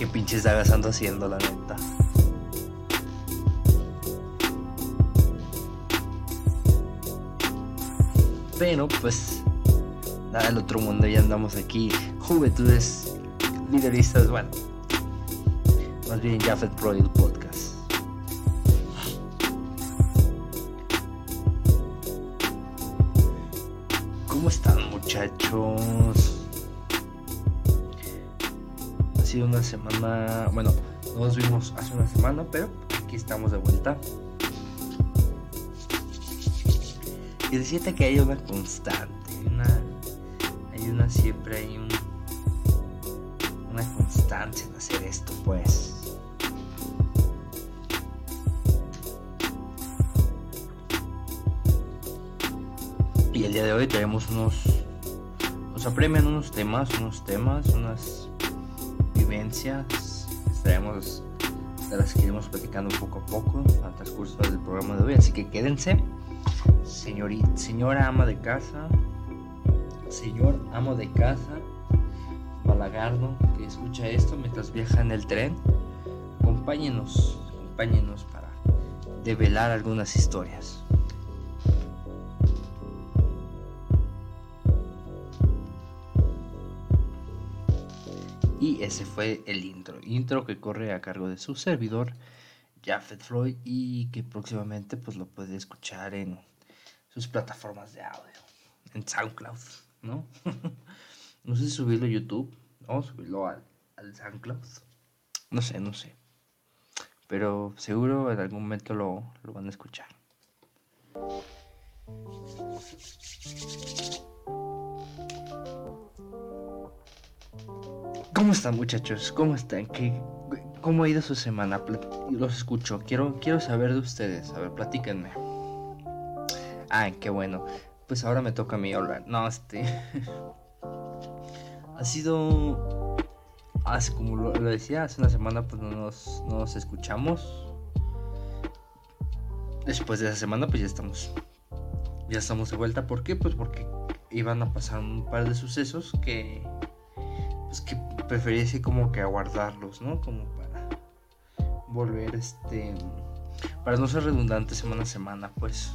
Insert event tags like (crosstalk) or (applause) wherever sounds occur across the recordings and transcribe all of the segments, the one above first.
qué pinches dagas ando haciendo, la neta. Pero pues nada del otro mundo, ya andamos aquí. Juventudes lideristas, bueno. Más bien Jafet Pro el podcast. Una semana, bueno, nos vimos hace una semana, pero aquí estamos de vuelta. Y decirte que hay una constante, una, hay una siempre, hay un, una constancia en hacer esto, pues. Y el día de hoy tenemos unos, nos apremian unos temas, unos temas, unas vivencias, traemos de las que iremos platicando poco a poco al transcurso del programa de hoy, así que quédense señorita, señora ama de casa, señor amo de casa, balagardo que escucha esto mientras viaja en el tren, acompáñenos, acompáñenos para develar algunas historias. Ese fue el intro, intro que corre a cargo de su servidor, Jaffet Floyd, y que próximamente pues lo puede escuchar en sus plataformas de audio, en SoundCloud, ¿no? (laughs) no sé subirlo a YouTube o subirlo al, SoundCloud. No sé, no sé. Pero seguro en algún momento lo, lo van a escuchar. ¿Cómo están muchachos? ¿Cómo están? ¿Qué, ¿Cómo ha ido su semana? Los escucho. Quiero, quiero saber de ustedes. A ver, platíquenme. Ah, qué bueno. Pues ahora me toca a mí hablar. No, este. (laughs) ha sido. Hace, como lo, decía, hace una semana pues no nos, no nos escuchamos. Después de esa semana pues ya estamos. Ya estamos de vuelta. ¿Por qué? Pues porque iban a pasar un par de sucesos que. Pues que preferí así como que aguardarlos, ¿no? Como para volver este. Para no ser redundante semana a semana, pues.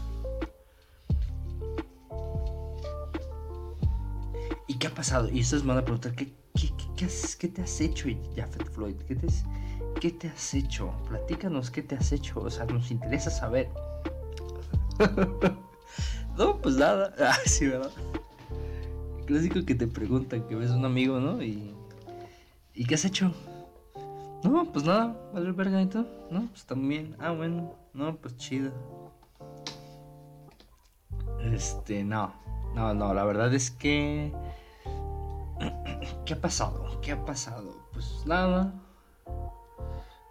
¿Y qué ha pasado? Y ustedes me van a preguntar, ¿qué, qué, qué, te has hecho, Jafet Floyd? ¿Qué te, ¿Qué te has hecho? Platícanos qué te has hecho. O sea, nos interesa saber. (laughs) no, pues nada. (laughs) Ah, sí, ¿verdad? clásico que te preguntan, que ves un amigo, ¿no? Y, ¿y qué has hecho? No, pues nada, vale verga y todo. No, pues también. Ah, bueno. No, pues chido. Este, no. No, no, la verdad es que (clears throat) ¿Qué ha pasado? ¿Qué ha pasado? Pues nada.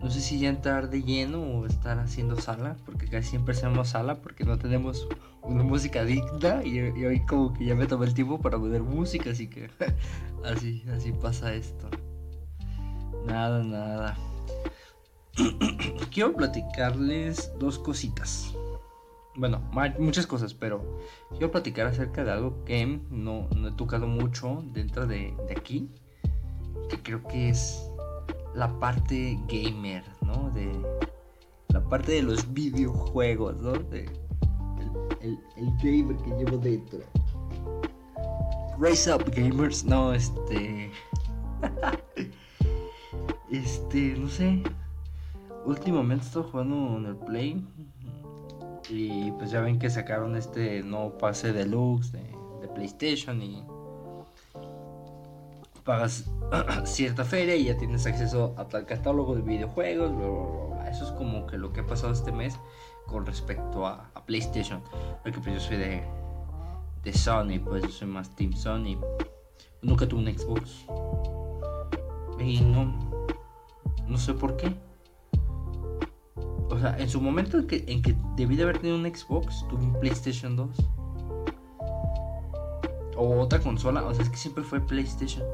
No sé si ya entrar de lleno o estar haciendo sala, porque casi siempre hacemos sala porque no tenemos una música digna y, hoy como que ya me tomé el tiempo para poner música, así que (laughs) así, así pasa esto. Nada, nada. (clears throat) Quiero platicarles dos cositas bueno, muchas cosas, pero quiero platicar acerca de algo que no, he tocado mucho dentro de, aquí, que creo que es la parte gamer, ¿no? De la parte de los videojuegos, ¿no? De el, gamer que llevo dentro. Raise up gamers, no, este... (laughs) este, no sé. Últimamente estoy jugando en el Play y pues ya ven que sacaron este nuevo pase deluxe de, de PlayStation y pagas (clears throat) cierta feria y ya tienes acceso a tal catálogo de videojuegos. Eso es como que lo que ha pasado este mes con respecto a, PlayStation. Porque pues yo soy de, de Sony, pues yo soy más Team Sony. Nunca tuve un Xbox. Y no, no sé por qué. O sea, en su momento en que, en que debí de haber tenido un Xbox, tuve un PlayStation 2. O otra consola, o sea, es que siempre fue PlayStation.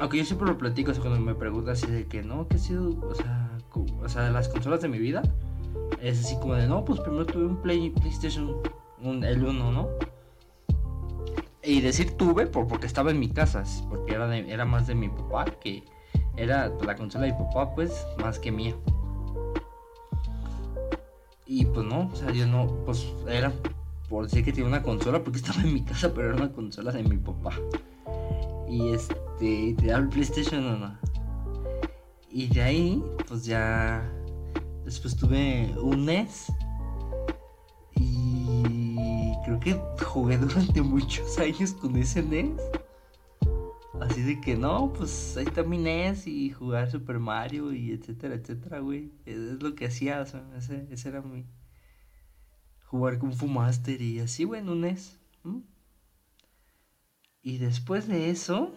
Aunque yo siempre lo platico, o cuando me preguntan así de que no, que ha sido, o sea, o sea, las consolas de mi vida, es así como de no, pues primero tuve un Play, PlayStation, un, el 1, ¿no? Y decir tuve por, porque estaba en mi casa, porque era, era más de mi papá que era la consola de mi papá, pues, más que mía. Y pues no, o sea, yo no, pues era por decir que tenía una consola porque (laughs) estaba en mi casa, pero era una consola de mi papá. Y este, te da el PlayStation o no. Y de ahí, pues ya. Después tuve un NES. Y creo que jugué durante (laughs) muchos años con ese NES. Así de que no, pues ahí está mi NES y jugar Super Mario y etcétera, etcétera, güey. Es lo que hacía, o sea, ese, ese era mi. Jugar con Fu Master y así, güey, en un NES. Y después de eso,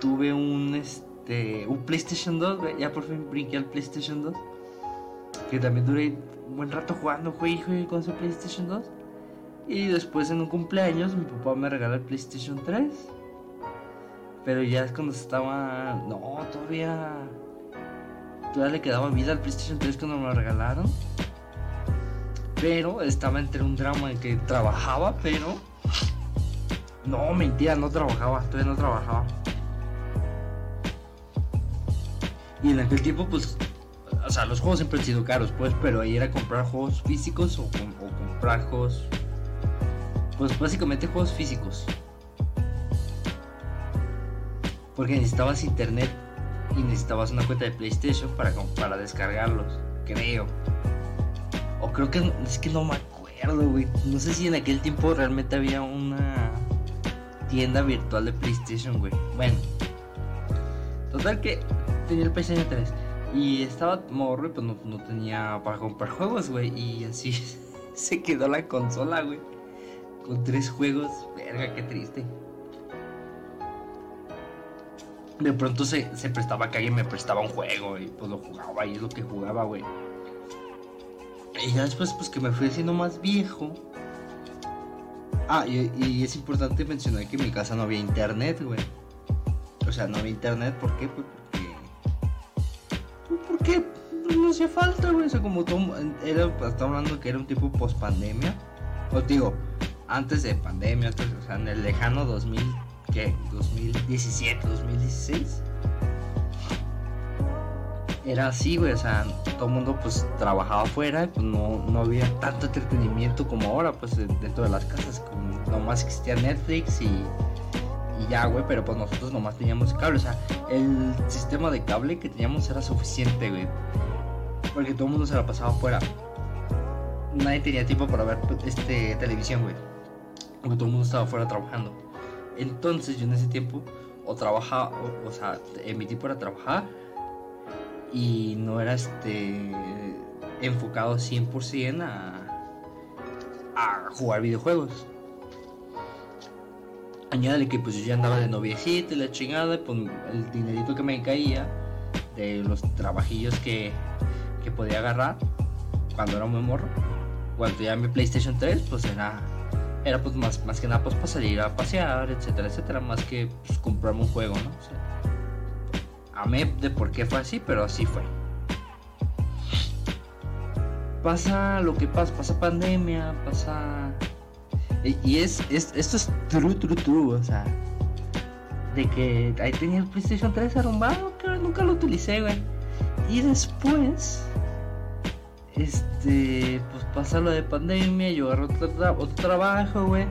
tuve un, este, un PlayStation 2, güey. Ya por fin brinqué al PlayStation 2. Que también duré un buen rato jugando, güey, güey, con ese PlayStation 2. Y después en un cumpleaños mi papá me regaló el PlayStation 3. Pero ya es cuando estaba... No, todavía... Todavía le quedaba vida al PlayStation 3 cuando me lo regalaron. Pero estaba entre un drama en que trabajaba, pero... No, mentira, no trabajaba, todavía no trabajaba. Y en aquel tiempo, pues, o sea, los juegos siempre han sido caros, pues, pero ahí era comprar juegos físicos o, o comprar juegos pues básicamente juegos físicos. Porque necesitabas internet y necesitabas una cuenta de PlayStation para, para descargarlos, creo. O creo que es que no me acuerdo, güey. No sé si en aquel tiempo realmente había una tienda virtual de PlayStation, güey. Bueno. Total que tenía el PlayStation 3 y estaba morro y pues no, no tenía para comprar (laughs) juegos, güey. Y así (laughs) se quedó la consola, güey. Con tres juegos. Verga, qué triste. De pronto se, prestaba que alguien me prestaba un juego y pues lo jugaba y es lo que jugaba, güey. Y ya después pues que me fui haciendo más viejo. Ah, y, es importante mencionar que en mi casa no había internet, güey. O sea, no había internet, ¿por qué? Pues porque... Pues, porque no hacía falta, güey. O sea, como todo... Era, estaba hablando que era un tipo post pandemia. Os digo, antes de pandemia, o sea, en el lejano 2000, ¿qué? 2017, 2016. Era así, güey, o sea, todo el mundo pues trabajaba afuera, pues no, no había tanto entretenimiento como ahora, pues dentro de las casas, como, nomás existía Netflix y, y ya, güey, pero pues nosotros nomás teníamos cable, o sea, el sistema de cable que teníamos era suficiente, güey, porque todo el mundo se la pasaba afuera. Nadie tenía tiempo para ver este televisión, güey porque todo el mundo estaba afuera trabajando. Entonces yo en ese tiempo o trabajaba, o, sea, en mi tiempo era trabajar y no era este enfocado 100% a, a jugar videojuegos. Añádale que pues yo ya andaba de noviecita y la chingada, pues el dinerito que me caía de los trabajillos que, que podía agarrar cuando era un morro, cuando ya mi PlayStation 3, pues era era pues más, más que nada pues para salir a pasear, etcétera, etcétera, más que pues, comprarme un juego, ¿no? O sea, amé de por qué fue así, pero así fue. Pasa lo que pasa, pasa pandemia, pasa... Y es, es esto es true, true, true, o sea, de que ahí tenía el PlayStation 3 arrumbado, que nunca lo utilicé, güey. Y después este, pues pasa lo de pandemia, yo agarro otro, trabajo, güey.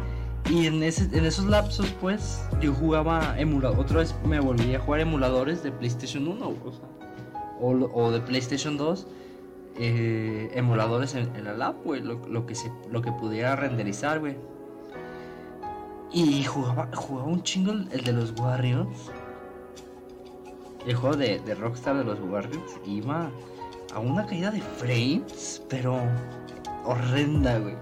Y en, ese, en esos lapsos, pues, yo jugaba emulador. Otra vez me volví a jugar emuladores de PlayStation 1, o, sea, o, de PlayStation 2. Eh, emuladores en, la lab, güey. Lo, que se, lo que pudiera renderizar, güey. Y jugaba, jugaba un chingo el, de los Warriors. El juego de, de Rockstar de los Warriors. Iba a una caída de frames, pero horrenda, güey.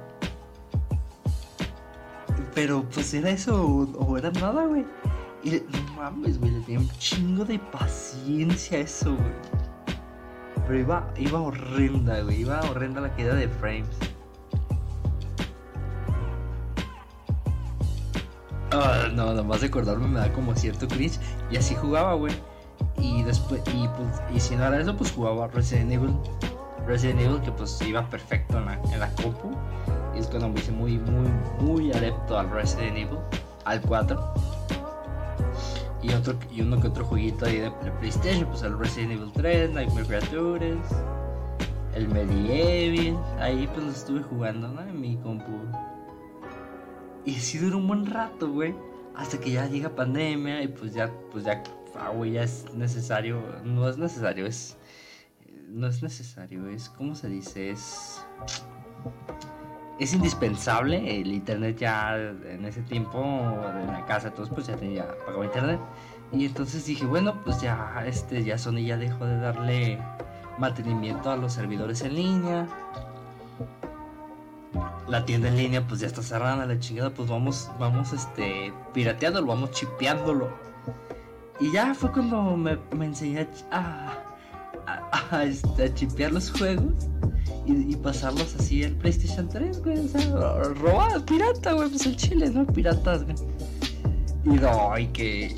Pero pues era eso o, era nada, güey. Y no mames, güey, le tenía un chingo de paciencia eso, güey. Pero iba, iba horrenda, güey. Iba horrenda la caída de frames. Ah, no, nada más acordarme me da como cierto cringe. Y así jugaba, güey. Y después, y, pues, y si no era eso, pues jugaba Resident Evil. Resident Evil que pues iba perfecto en la, en la compu. Y es cuando me hice muy, muy, muy adepto al Resident Evil, al 4. Y, otro, y uno que otro jueguito ahí de, PlayStation, pues el Resident Evil 3, Nightmare Creatures, el Medieval, ahí pues lo estuve jugando, ¿no? En mi compu. Y sí duró un buen rato, güey. Hasta que ya llega pandemia y pues ya, pues ya, ah, güey, ya es necesario. No es necesario, es. No es necesario, es. ¿Cómo se dice? Es. Es indispensable. El internet ya en ese tiempo, en la casa, todos pues ya tenía pagado internet. Y entonces dije, bueno, pues ya, este, ya Sony ya dejó de darle mantenimiento a los servidores en línea la tienda en línea pues ya está cerrada la chingada, pues vamos, vamos este, pirateándolo, vamos chipeándolo. Y ya fue cuando me, me enseñé a, a, este, chipear los juegos y, pasarlos así al PlayStation 3, güey. O sea, robado, pirata, güey, pues el chile, ¿no? Piratas, güey. Y no, y que.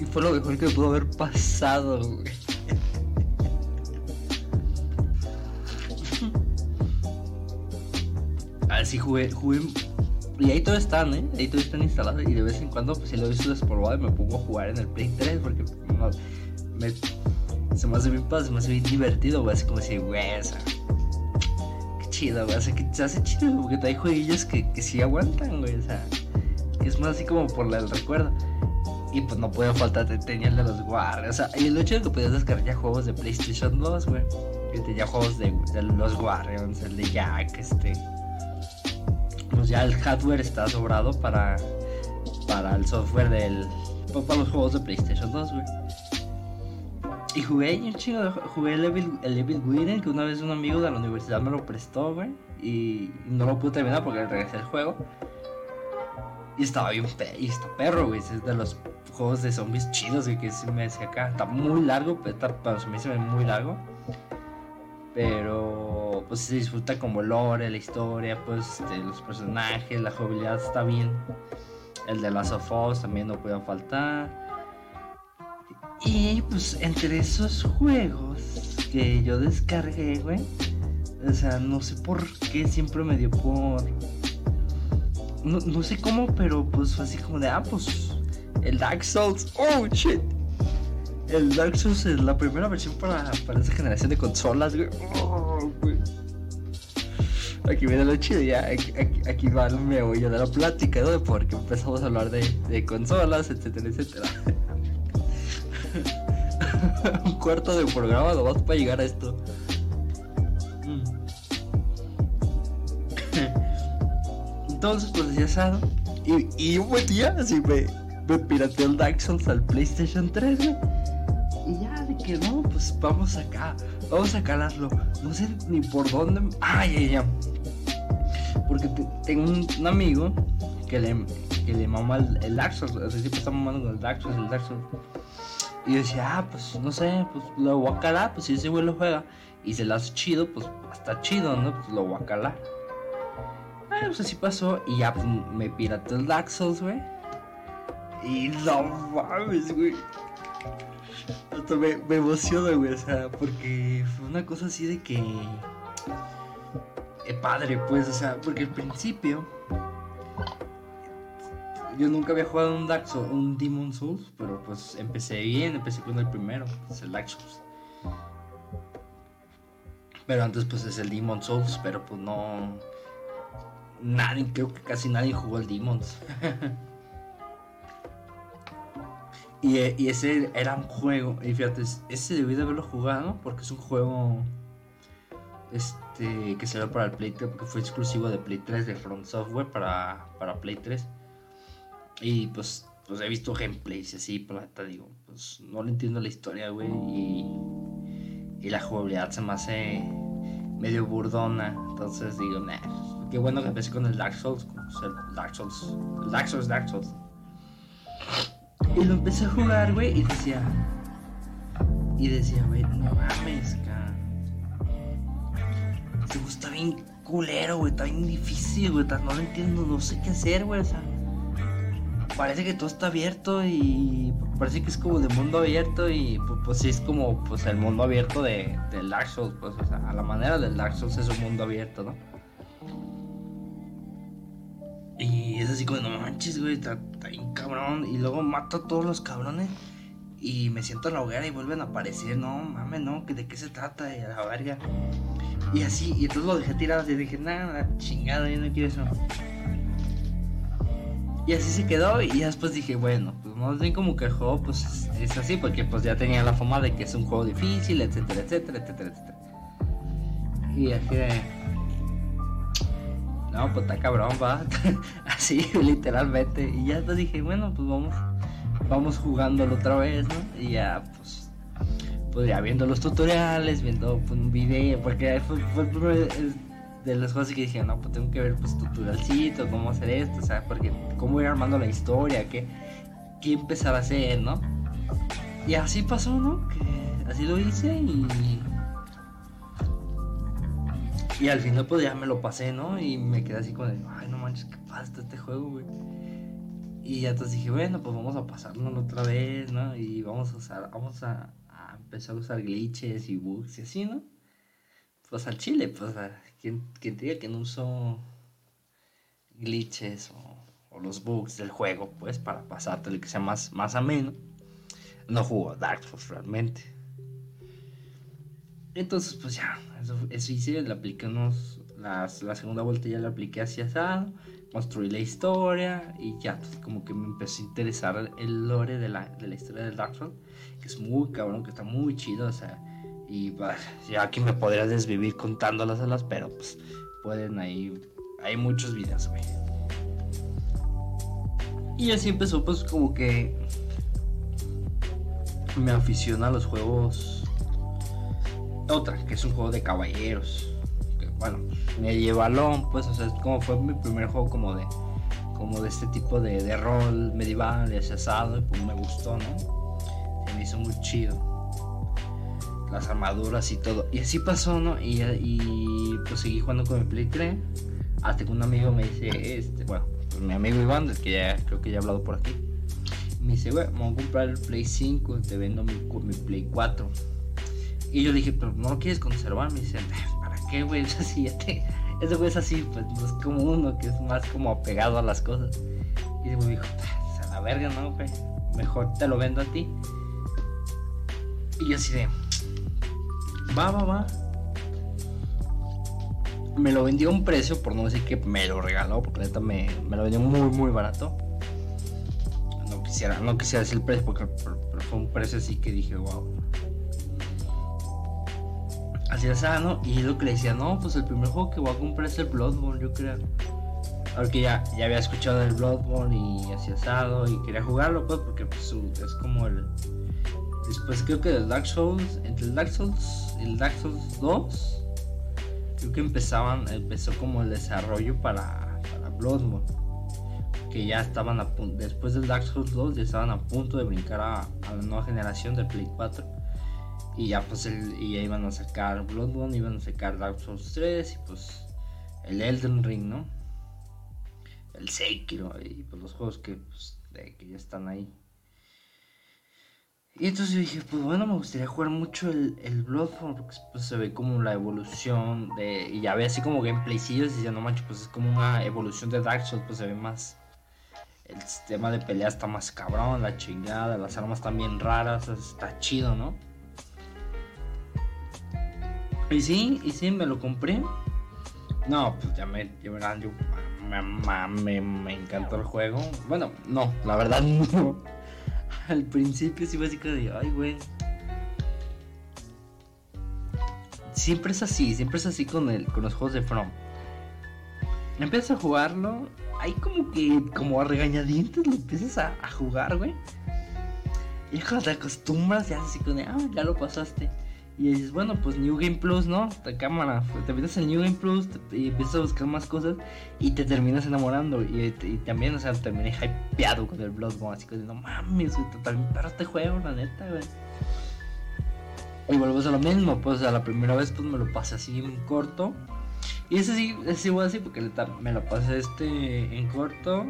Y fue lo mejor que pudo haber pasado, güey. (laughs) sí jugué, jugué. Y ahí todo están, ¿eh? Ahí todo están instalados. Y de vez en cuando, pues si lo hice despolvado y me pongo a jugar en el Play 3 porque me, se me hace bien padre, se me hace bien divertido, güey. Así como si, güey, o sea, qué chido, güey. O sea, que se hace chido porque hay jueguillos que, que sí aguantan, güey. O sea, es más así como por el recuerdo. Y pues no puede faltar, tenía el de los Guardians. O sea, y el hecho de que podías descargar ya juegos de PlayStation 2, güey. Que tenía juegos de, de los Guardians, el de Jack, este pues ya el hardware está sobrado para, para el software del. para los juegos de PlayStation 2, güey. Y jugué un chingo, jugué el Evil, el Evil Within, que una vez un amigo de la universidad me lo prestó, güey. Y no lo pude terminar porque regresé al juego. Y estaba bien pe y está perro, güey. Es de los juegos de zombies chidos, güey, que se me decía acá. Está muy largo, pero para mí se ve muy largo. Pero pues se disfruta como lore, la historia, pues este, los personajes, la jugabilidad está bien. El de las of Us también no puede faltar. Y pues entre esos juegos que yo descargué, güey. O sea, no sé por qué siempre me dio por. No, no sé cómo, pero pues fue así como de, ah, pues el Dark Souls. Oh, shit el Dark Souls es la primera versión para, para esa generación de consolas, güey. Oh, aquí viene lo chido, ya. Aquí, va el meollo de la plática, ¿no? Porque empezamos a hablar de, consolas, etcétera, etcétera. (laughs) Un cuarto de programa nomás para llegar a esto. Mm. (laughs) Entonces, pues ya sabes. Y, un buen día, así me, me el Dark Souls al PlayStation 3, güey. Y ya de que no, pues vamos acá, vamos a calarlo. No sé ni por dónde. Ay, ay, ay. Porque tengo un, amigo que le, que le mama el, el. O sea, siempre está mamando con el Souls, el Souls. Y yo decía, ah, pues no sé, pues lo voy a calar. Pues si ese güey lo juega y se lo hace chido, pues está chido, ¿no? Pues lo voy a calar. Ah, pues así pasó. Y ya pues, me pirateó el Souls, güey. Y no mames, güey me, me emociona, güey, o sea, porque fue una cosa así de que. Eh, padre, pues, o sea, porque al principio. Yo nunca había jugado un Dark Souls, un Demon Souls, pero pues empecé bien, empecé con el primero, pues el Dark. Pero antes pues es el Demon Souls, pero pues no... Nadie, creo que casi nadie jugó el Demons. (laughs) Y, ese era un juego, y fíjate, ese debí de haberlo jugado porque es un juego este que salió para el Play 3, porque fue exclusivo de Play 3 de Front Software para, para Play 3. Y pues, pues he visto gameplays y así, plata, digo, pues no le entiendo la historia, güey, y, y la jugabilidad se me hace medio burdona. Entonces digo, nah, qué bueno que empecé con el Dark Souls, el Dark Souls, el Dark Souls, Dark Souls. Y lo empecé a jugar, güey, y decía. Y decía, güey, no mames, cara. Este está bien culero, güey, está bien difícil, güey, no lo entiendo, no sé qué hacer, güey, o sea. Parece que todo está abierto y parece que es como de mundo abierto y pues, pues sí es como pues el mundo abierto de, de Dark Souls, pues o sea, a la manera del Dark Souls es un mundo abierto, ¿no? Y es así como, no manches, güey, está, bien cabrón. Y luego mato a todos los cabrones. Y me siento en la hoguera y vuelven a aparecer. No, mames, no, ¿de qué se trata? Y a la verga. Y así, y entonces lo dejé tirado y dije, nada, chingada, yo no quiero eso. Y así se quedó y después dije, bueno, pues más bien como que el juego pues es así, porque pues ya tenía la fama de que es un juego difícil, etcétera, etcétera, etcétera, etcétera. Y así de... No, pues está cabrón, va. (laughs) así, literalmente. Y ya después dije, bueno, pues vamos, vamos jugándolo otra vez, ¿no? Y ya, pues, pues ya viendo los tutoriales, viendo pues, un video, porque fue, el primer de las cosas que dije, no, pues tengo que ver pues tutorialcito, cómo hacer esto, o sea, porque cómo ir armando la historia, qué, qué empezar a hacer, ¿no? Y así pasó, ¿no? Así lo hice y... Y al final pues ya me lo pasé, ¿no? Y me quedé así como de, ay, no manches, qué pasa este juego, güey. Y ya entonces dije, bueno, pues vamos a pasarlo otra vez, ¿no? Y vamos a usar, vamos a, empezar a usar glitches y bugs y así, ¿no? Pues al chile, pues a, quien, quien te diga que no uso glitches o, los bugs del juego, pues para pasarte el que sea más, más ameno, no jugó Dark Souls realmente. Entonces, pues ya, eso, eso hice, le apliqué unos, las, la segunda vuelta ya la apliqué hacia asado, construí la historia y ya, pues, como que me empezó a interesar el lore de la, de la historia del Dark Souls, que es muy cabrón, que está muy chido, o sea, y bah, ya aquí me podría desvivir contando las alas, pero pues pueden ahí, hay muchos videos, güey. Y así empezó, pues como que me aficiona a los juegos. Otra, que es un juego de caballeros. Que, bueno, medievalón, pues, o sea, como fue mi primer juego como de como de este tipo de, de rol medieval, de asado, y pues me gustó, ¿no? Se me hizo muy chido las armaduras y todo. Y así pasó, ¿no? Y, y pues seguí jugando con mi Play 3. Hasta que un amigo me dice, este, bueno, pues mi amigo Iván, es que ya creo que ya he hablado por aquí. Me dice, güey, vamos a comprar el Play 5, te vendo mi, mi Play 4. Y yo dije, pero no lo quieres conservar. Me dice, ¿para qué, güey? (laughs) Es así, ya te... Ese güey es así, pues es como uno que es más como apegado a las cosas. Y ese dijo, a la verga, ¿no, güey? Mejor te lo vendo a ti. Y yo así de, va, va, va. Me lo vendió a un precio, por no decir que me lo regaló, porque neta me, me lo vendió muy, muy barato. No quisiera, no quisiera decir el precio, porque fue un precio así que dije, wow. Así es, ¿no? Y lo que le decía, no, pues el primer juego que voy a comprar es el Bloodborne, yo creo. Porque ya, ya había escuchado el Bloodborne y así asado y quería jugarlo, pues, porque pues, es como el. Después creo que el Dark Souls, entre el Dark Souls el Dark Souls 2, creo que empezaban, empezó como el desarrollo para, para Bloodborne. Que ya estaban a punto, después del Dark Souls 2 ya estaban a punto de brincar a, a la nueva generación de Play 4. Y ya pues el, y ya iban a sacar Bloodborne, iban a sacar Dark Souls 3 y pues el Elden Ring, ¿no? El Sekiro y pues los juegos que, pues, que ya están ahí. Y entonces dije, pues bueno, me gustaría jugar mucho el, el Bloodborne porque pues, se ve como la evolución de... Y ya ve así como gameplaycillos y decía, no manches, pues es como una evolución de Dark Souls, pues se ve más... El sistema de pelea está más cabrón, la chingada, las armas están bien raras, está chido, ¿no? Y sí, y sí, me lo compré. No, pues ya me... Ya yo, me, me, me encantó el juego. Bueno, no, la verdad (laughs) no al principio sí así de, ay, güey. Siempre es así, siempre es así con, el, con los juegos de From. Empiezas a jugarlo, hay como que, como a regañadientes lo empiezas a, jugar, güey. Y cuando te acostumbras, ya así con, ah, ya lo pasaste. Y dices, bueno, pues New Game Plus, ¿no? Te cámara, te metes en New Game Plus y empiezas a buscar más cosas y te terminas enamorando. Y, también, o sea, terminé hypeado con el Bloodborne, así que no mames, güey, totalmente para este juego, la neta, güey. Y vuelves a lo mismo, pues a la primera vez pues me lo pasé así en corto. Y ese sí, ese igual así porque me lo pasé este en corto.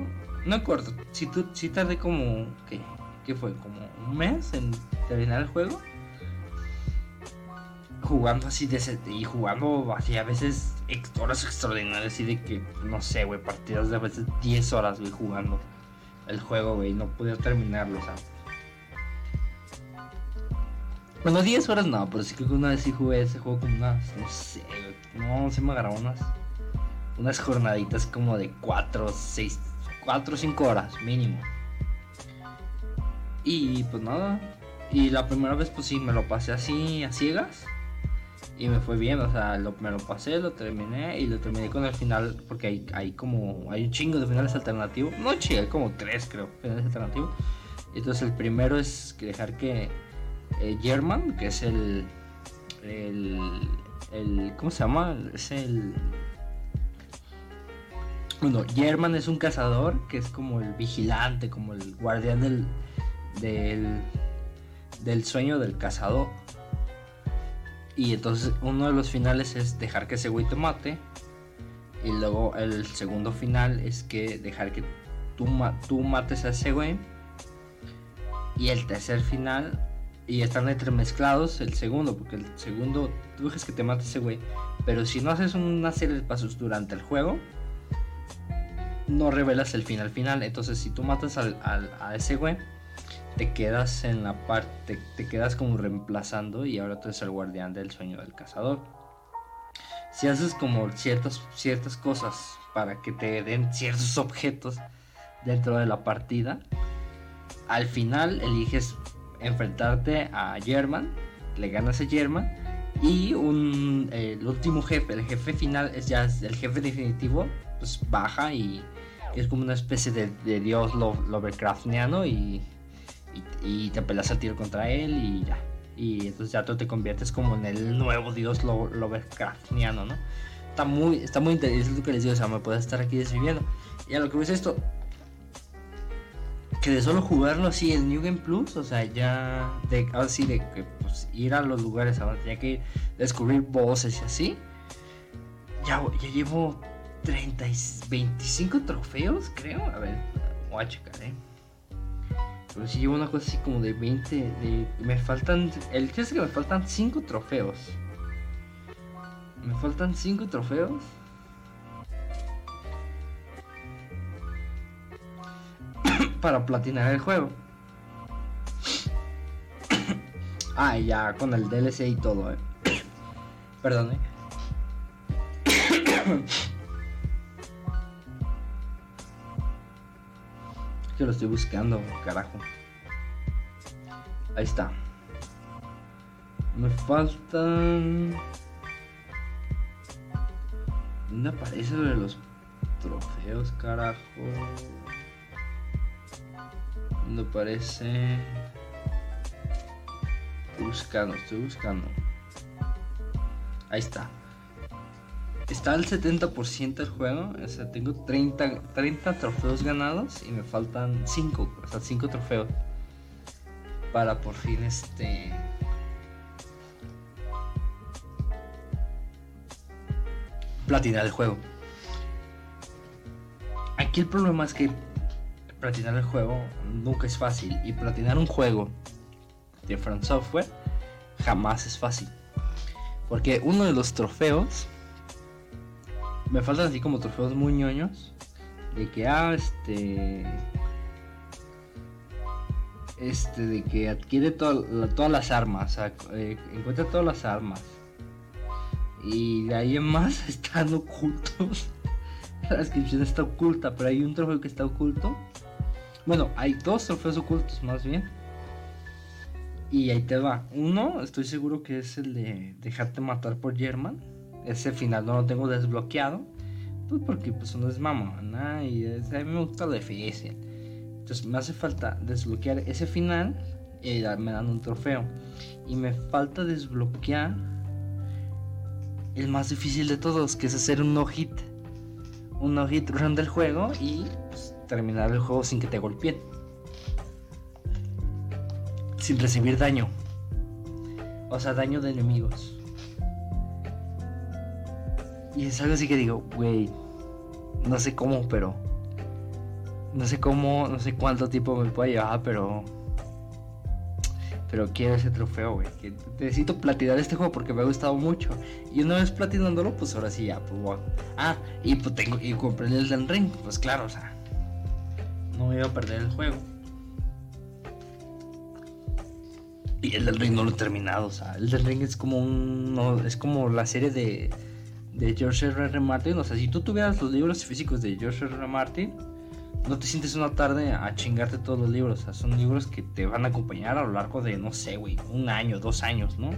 No corto, si tú, sí tardé como, ¿qué? ¿Qué fue? Como un mes en terminar el juego jugando así de y jugando así a veces horas extraordinarias y de que, no sé, güey, partidas de a veces 10 horas, güey, jugando el juego, güey, no podía terminarlo, o sea. Bueno, 10 horas no, pero sí creo que una vez sí jugué ese juego como unas, no sé, no, se me agarró unas, unas jornaditas como de 4, 6, 4 o 5 horas mínimo. Y pues nada, y la primera vez pues sí, me lo pasé así a ciegas y me fue bien, o sea, me lo pasé, lo terminé y lo terminé con el final, porque hay, hay como, hay un chingo de finales alternativos, no chingo, hay como tres creo, finales alternativos. Entonces el primero es dejar que eh, German, que es el, el, el, ¿cómo se llama? Es el... Bueno, German es un cazador que es como el vigilante, como el guardián del, del, del sueño del cazador. Y entonces uno de los finales es dejar que ese güey te mate. Y luego el segundo final es que dejar que tú, tú mates a ese güey. Y el tercer final, y están entremezclados el segundo, porque el segundo tú dejas que te mate ese güey. Pero si no haces una serie de pasos durante el juego, no revelas el final final. Entonces si tú matas a ese güey, te quedas en la parte, te quedas como reemplazando y ahora tú eres el guardián del sueño del cazador. Si haces como ciertas, ciertas cosas para que te den ciertos objetos dentro de la partida, al final eliges enfrentarte a German, le ganas a German y un, el último jefe, el jefe final es ya el jefe definitivo, pues baja y es como una especie de, dios Lovecraftiano y y, te pelas al tiro contra él y ya. Y entonces ya tú te conviertes como en el nuevo dios Lovecraftiano, ¿no? Está muy, está muy interesante lo que les digo, o sea, me puedes estar aquí desviviendo. Y a lo que ves esto, que de solo jugarlo así, el New Game Plus, o sea, ya así de que pues, ir a los lugares ahora tenía que descubrir voces y así. Ya, ya llevo 30, 25 trofeos, creo. A ver, voy a checar, eh. Pero si llevo una cosa así como de 20. De, me faltan. El chiste es que me faltan 5 trofeos. Me faltan 5 trofeos. (coughs) para platinar el juego. (coughs) ah, ya con el DLC y todo, eh. (coughs) Perdón, eh. Lo estoy buscando, carajo. Ahí está. Me faltan. ¿Dónde aparece lo de los trofeos, carajo? ¿Dónde aparece? Buscando, estoy buscando. Ahí está está al 70% del juego. O sea, tengo 30, 30 trofeos ganados y me faltan 5, o sea, 5 trofeos. Para por fin este. Platinar el juego. Aquí el problema es que platinar el juego nunca es fácil. Y platinar un juego de Front Software jamás es fácil. Porque uno de los trofeos me faltan así como trofeos muy ñoños. De que, ah, este. Este, de que adquiere todas las armas. O sea, eh, encuentra todas las armas. Y de ahí en más (laughs) están ocultos. La descripción está oculta, pero hay un trofeo que está oculto. Bueno, hay dos trofeos ocultos más bien. Y ahí te va. Uno, estoy seguro que es el de dejarte matar por German ese final no lo tengo desbloqueado. Pues porque pues no es mamona y a mí me gusta lo difícil. Entonces me hace falta desbloquear ese final y me dan un trofeo. Y me falta desbloquear el más difícil de todos, que es hacer un no-hit. Un no-hit run del juego y pues, terminar el juego sin que te golpeen. Sin recibir daño. O sea, daño de enemigos. Y es algo así que digo, güey, no sé cómo, pero... No sé cómo, no sé cuánto tiempo me puede llevar, pero... Pero quiero ese trofeo, güey. necesito platinar este juego porque me ha gustado mucho. Y una vez platinándolo, pues ahora sí ya, pues Ah, y pues tengo, y compré el Elden Ring. Pues claro, o sea, no me iba a perder el juego. Y el Ring no lo he terminado, o sea, el Ring es como un. es como la serie de, de George R. R. Martin. O sea, si tú tuvieras los libros físicos de George R. R. Martin, no te sientes una tarde a chingarte todos los libros. O sea, son libros que te van a acompañar a lo largo de, no sé, güey, un año, dos años, ¿no?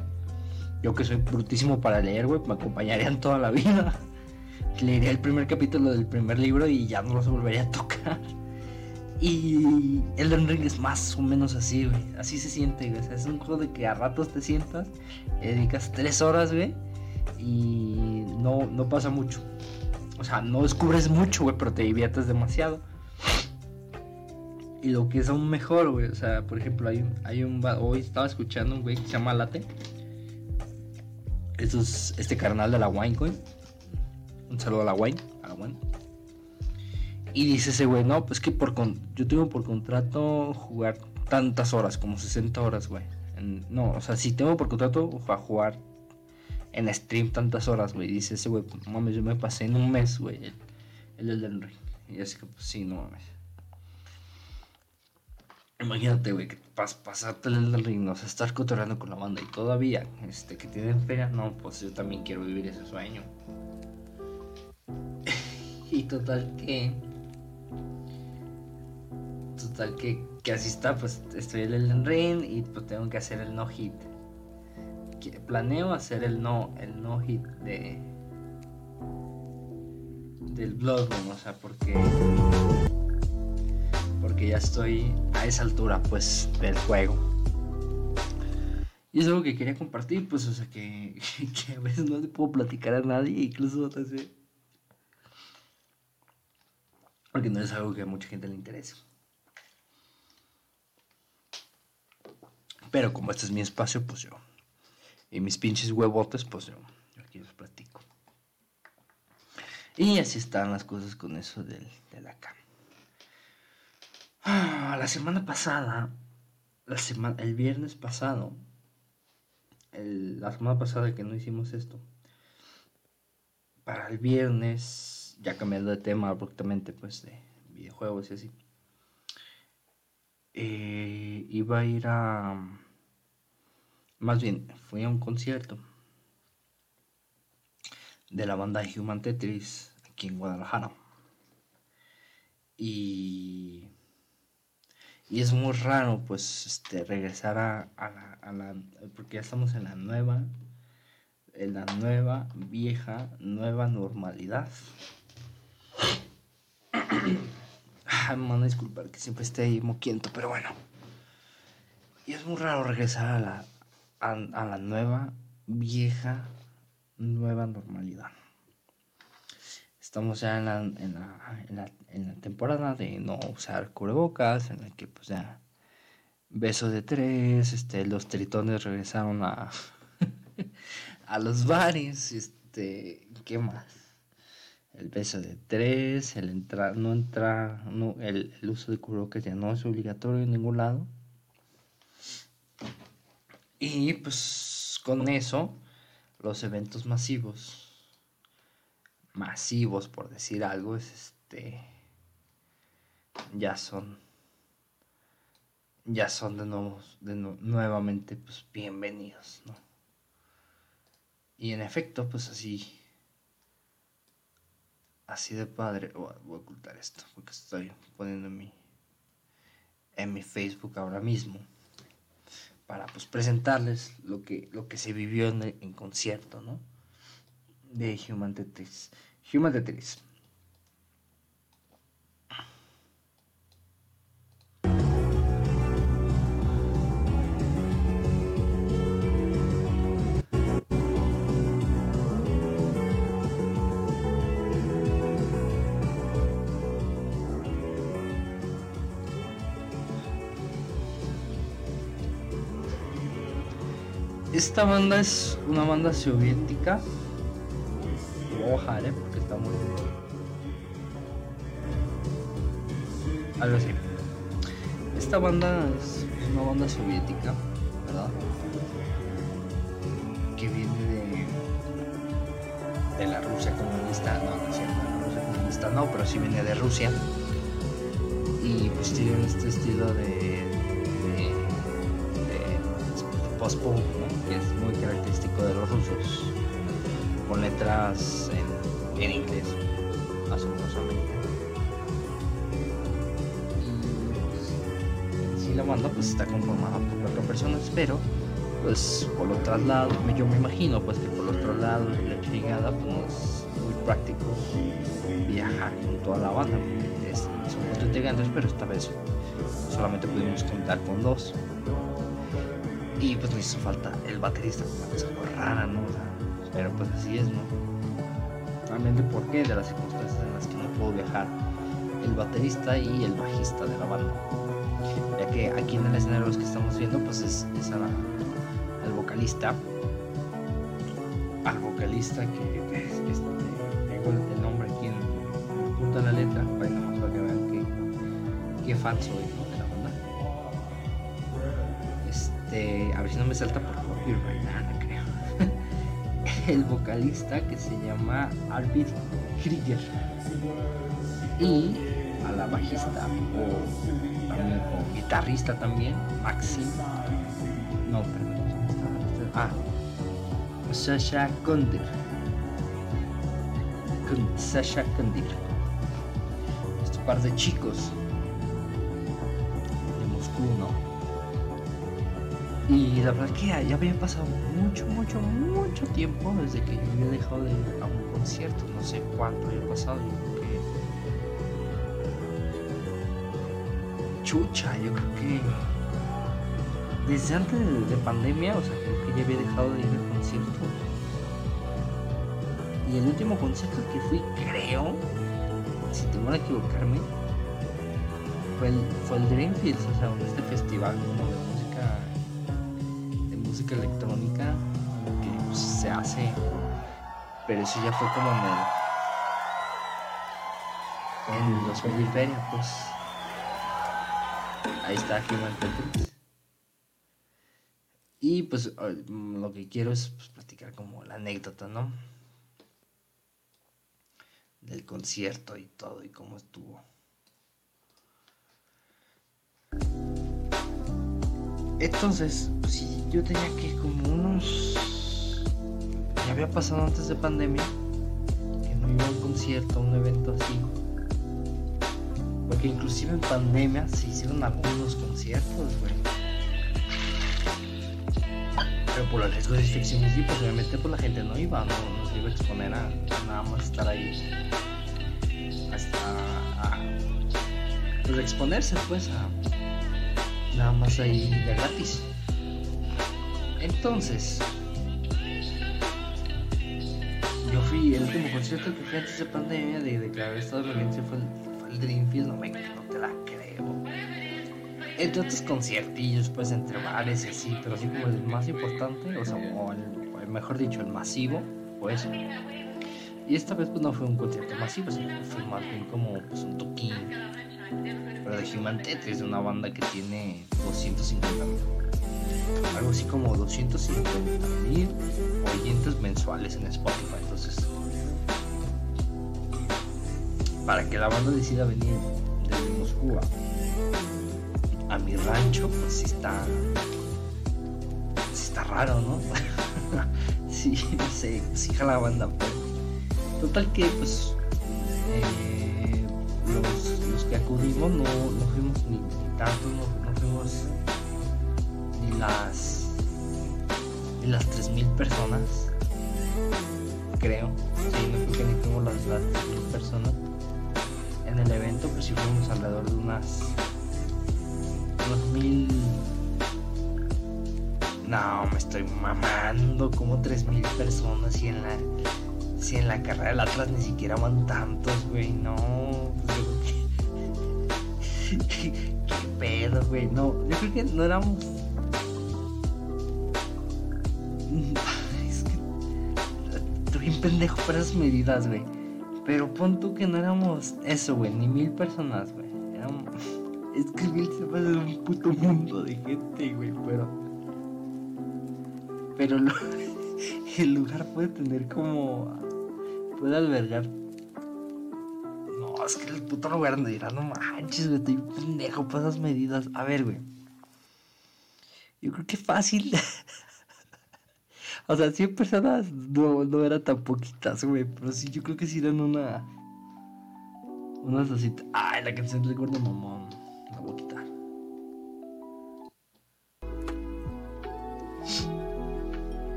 Yo que soy brutísimo para leer, güey, me acompañarían toda la vida. (laughs) Leería el primer capítulo del primer libro y ya no los volvería a tocar. Y Elden Ring es más o menos así, güey. Así se siente, güey. O sea, es un juego de que a ratos te sientas, dedicas tres horas, güey. Y no, no pasa mucho. O sea, no descubres mucho, güey, pero te diviertes demasiado. Y lo que es aún mejor, güey. O sea, por ejemplo, hay un, hay un. Hoy estaba escuchando un güey que se llama Late. Esto es este carnal de la Winecoin. Un saludo a la Wine. A la Wine. Y dice ese güey, no, pues que por con yo tengo por contrato jugar tantas horas, como 60 horas, güey. no, o sea, si tengo por contrato a jugar en stream tantas horas, güey. Dice ese güey, pues, mames, yo me pasé en un mes, güey, el, el Elden Ring. Y así que, pues sí, no mames. Imagínate, güey, que pas, pasarte el Elden Ring, o sea, estar cotorreando con la banda y todavía, este, que tienen feria, no, pues yo también quiero vivir ese sueño. (laughs) y total que total que, que así está, pues estoy en el Ring y pues tengo que hacer el no hit. Planeo hacer el no, el no hit de del Bloodborne, o sea, porque porque ya estoy a esa altura pues del juego. Y es algo que quería compartir, pues, o sea, que, (laughs) a veces no le puedo platicar a nadie, incluso Porque no es algo que a mucha gente le interese. Pero como este es mi espacio, pues yo. Y mis pinches huevotes, pues yo, aquí los platico. Y así están las cosas con eso del, de la. Ah, la semana pasada, la semana, el viernes pasado, la semana pasada que no hicimos esto, para el viernes, ya cambiando de tema abruptamente, pues de videojuegos y así, eh, iba a ir a más bien, fui a un concierto de la banda Human Tetris aquí en Guadalajara. Y, y es muy raro, pues, este, regresar a, a, la, Porque ya estamos en la nueva. En la nueva, vieja, nueva normalidad. Me van a disculpar que siempre esté ahí moquiento, pero bueno. Y es muy raro regresar a la, a, la nueva, vieja, nueva normalidad. Estamos ya en la, en la, en la, en la temporada de no usar cubrebocas, en la que pues ya beso de tres, este, los tritones regresaron a, (laughs) a los bares, este, ¿qué más? El beso de tres, el entrar, no entrar, no, el, el uso de cubrebocas ya no es obligatorio en ningún lado. Y pues con eso, los eventos masivos, masivos por decir algo, es este, ya son, ya son de nuevo, de nuevamente, pues bienvenidos, ¿no? Y en efecto, pues así, así de padre, voy a ocultar esto, porque estoy poniendo en mi, en mi Facebook ahora mismo para pues presentarles lo que, lo que se vivió en, en concierto, ¿no? De Human Tetris. Human Tetris. Esta banda es una banda soviética. Voy a ¿eh? Porque está muy. Algo así. Esta banda es una banda soviética. ¿verdad? Que viene de, de la Rusia comunista, no, no es cierto, la Rusia comunista no, pero sí viene de Rusia. Y pues tienen este estilo de, post-punk, que es muy característico de los rusos, con letras en, inglés, asombrosamente. la banda pues está conformada por cuatro personas, pero pues por los traslados, yo me imagino pues que por los traslados y la chingada pues muy práctico viajar con toda la banda, porque es, son cuatro integrantes, pero esta vez solamente pudimos contar con dos. Y pues me hizo falta el baterista, una cosa rara, ¿no? pero pues así es, ¿no? Realmente por qué de las circunstancias en las que no puedo viajar el baterista y el bajista de la banda ya que aquí en el escenario los que estamos viendo pues es, es al vocalista al vocalista que, que, este, tengo el, nombre aquí en, punto de la letra para, que vean que, qué fan soy de si no me salta por copyright nada creo (laughs) el vocalista que se llama Arvid Krieger y a la bajista o o guitarrista también, Maxim. No, perdón. Ah, Sasha Kondir. Sasha Kondir. Este par de chicos Y la verdad que ya había pasado mucho, mucho, mucho tiempo desde que yo había dejado de ir a un concierto. No sé cuánto había pasado. chucha, yo creo que desde antes de, pandemia, o sea, creo que ya había dejado de ir al concierto. Y el último concierto que fui, creo, si tengo que equivocarme, fue el, fue el Dreamfields, o sea, este festival de música, electrónica que pues, se hace, pero eso ya fue como en el, en los feria, pues. Ahí está Human Tetris. Y pues lo que quiero es pues, platicar como la anécdota, ¿no? Del concierto y todo y cómo estuvo. Entonces, pues sí, yo tenía que como unos... Ya había pasado antes de pandemia, que no iba a un concierto, a un evento así porque inclusive en pandemia se hicieron algunos conciertos, güey. Pero por los riesgos de infección y pues obviamente pues la gente no iba, no, no se iba a exponer a, nada más estar ahí. Hasta pues exponerse pues a nada más ahí de gratis. Entonces, yo fui, el último concierto que fui antes de pandemia de declarar estado de emergencia fue el el Dreamfield, no, me, no te la creo. Entre otros conciertillos, pues entre bares y así, pero así como el más importante, o sea, o el, mejor dicho, el masivo, pues. Y esta vez pues no fue un concierto masivo, sino fue más bien como pues, un toquín. Pero de Human Tetris, una banda que tiene 250 mil. Algo así como 250 mil oyentes mensuales en Spotify. Entonces, para que la banda decida venir desde Moscú a, mi rancho, pues está. Está raro, ¿no? (laughs) sí, sé, sí la banda, pues. Total que, pues. Eh, los, que acudimos no, no fuimos ni, tanto, no, no, fuimos ni las. ni las 3.000 personas. Creo. Sí, no creo que ni fuimos las, las 3.000 personas en el evento pues sí fuimos alrededor de unas unos mil no me estoy mamando como tres mil personas y en la si en la carrera del Atlas ni siquiera van tantos güey no ¿Qué, (laughs) pedo güey no yo creo que no éramos es que bien pendejo para esas medidas güey pero pon tú que no éramos eso, güey, ni mil personas, güey. (laughs) Es que mil se pasa un puto mundo de gente, güey, pero. Pero (laughs) el lugar puede tener como. Puede albergar. No, es que el puto donde dirá, no manches, güey, estoy pendejo para esas medidas. A ver, güey. Yo creo que fácil. (laughs) o sea, 100 personas no, no eran tan poquitas, güey. Pero sí, yo creo que sí eran una. Unas así. Ay, la canción del gordo mamón. La voy a quitar.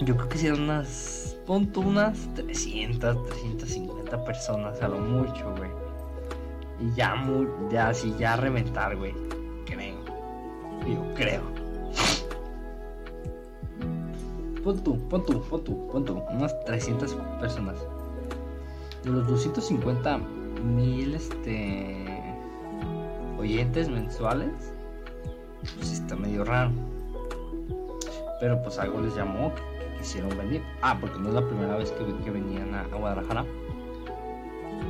Yo creo que si eran unas. Punto unas 300, 350 personas a lo mucho, güey. Y ya, muy, ya, sí, ya reventar, güey. Creo. Yo creo. Pon tú, pon tú, pon tú, pon tú. Unas 300 personas. De los 250 mil, este. Oyentes mensuales. Pues está medio raro. Pero pues algo les llamó quisieron venir. Ah, porque no es la primera vez que, que venían a, Guadalajara.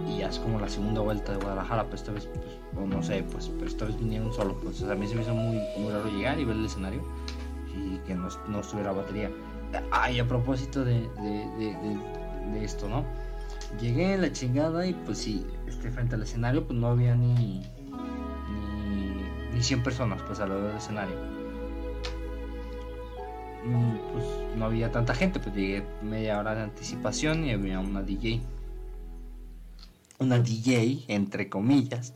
Y ya es como la segunda vuelta de Guadalajara, pero esta vez, pues, no sé, pues, pero esta vez vinieron solo. Pues a mí se me hizo muy, muy raro llegar y ver el escenario y que no, no estuviera batería. Ah, y a propósito de, de, de, esto, ¿no? Llegué la chingada y pues sí, este, frente al escenario pues no había ni, ni, ni 100 personas pues alrededor del escenario Mm, pues no había tanta gente, pues llegué media hora de anticipación y había una DJ. Una DJ, entre comillas.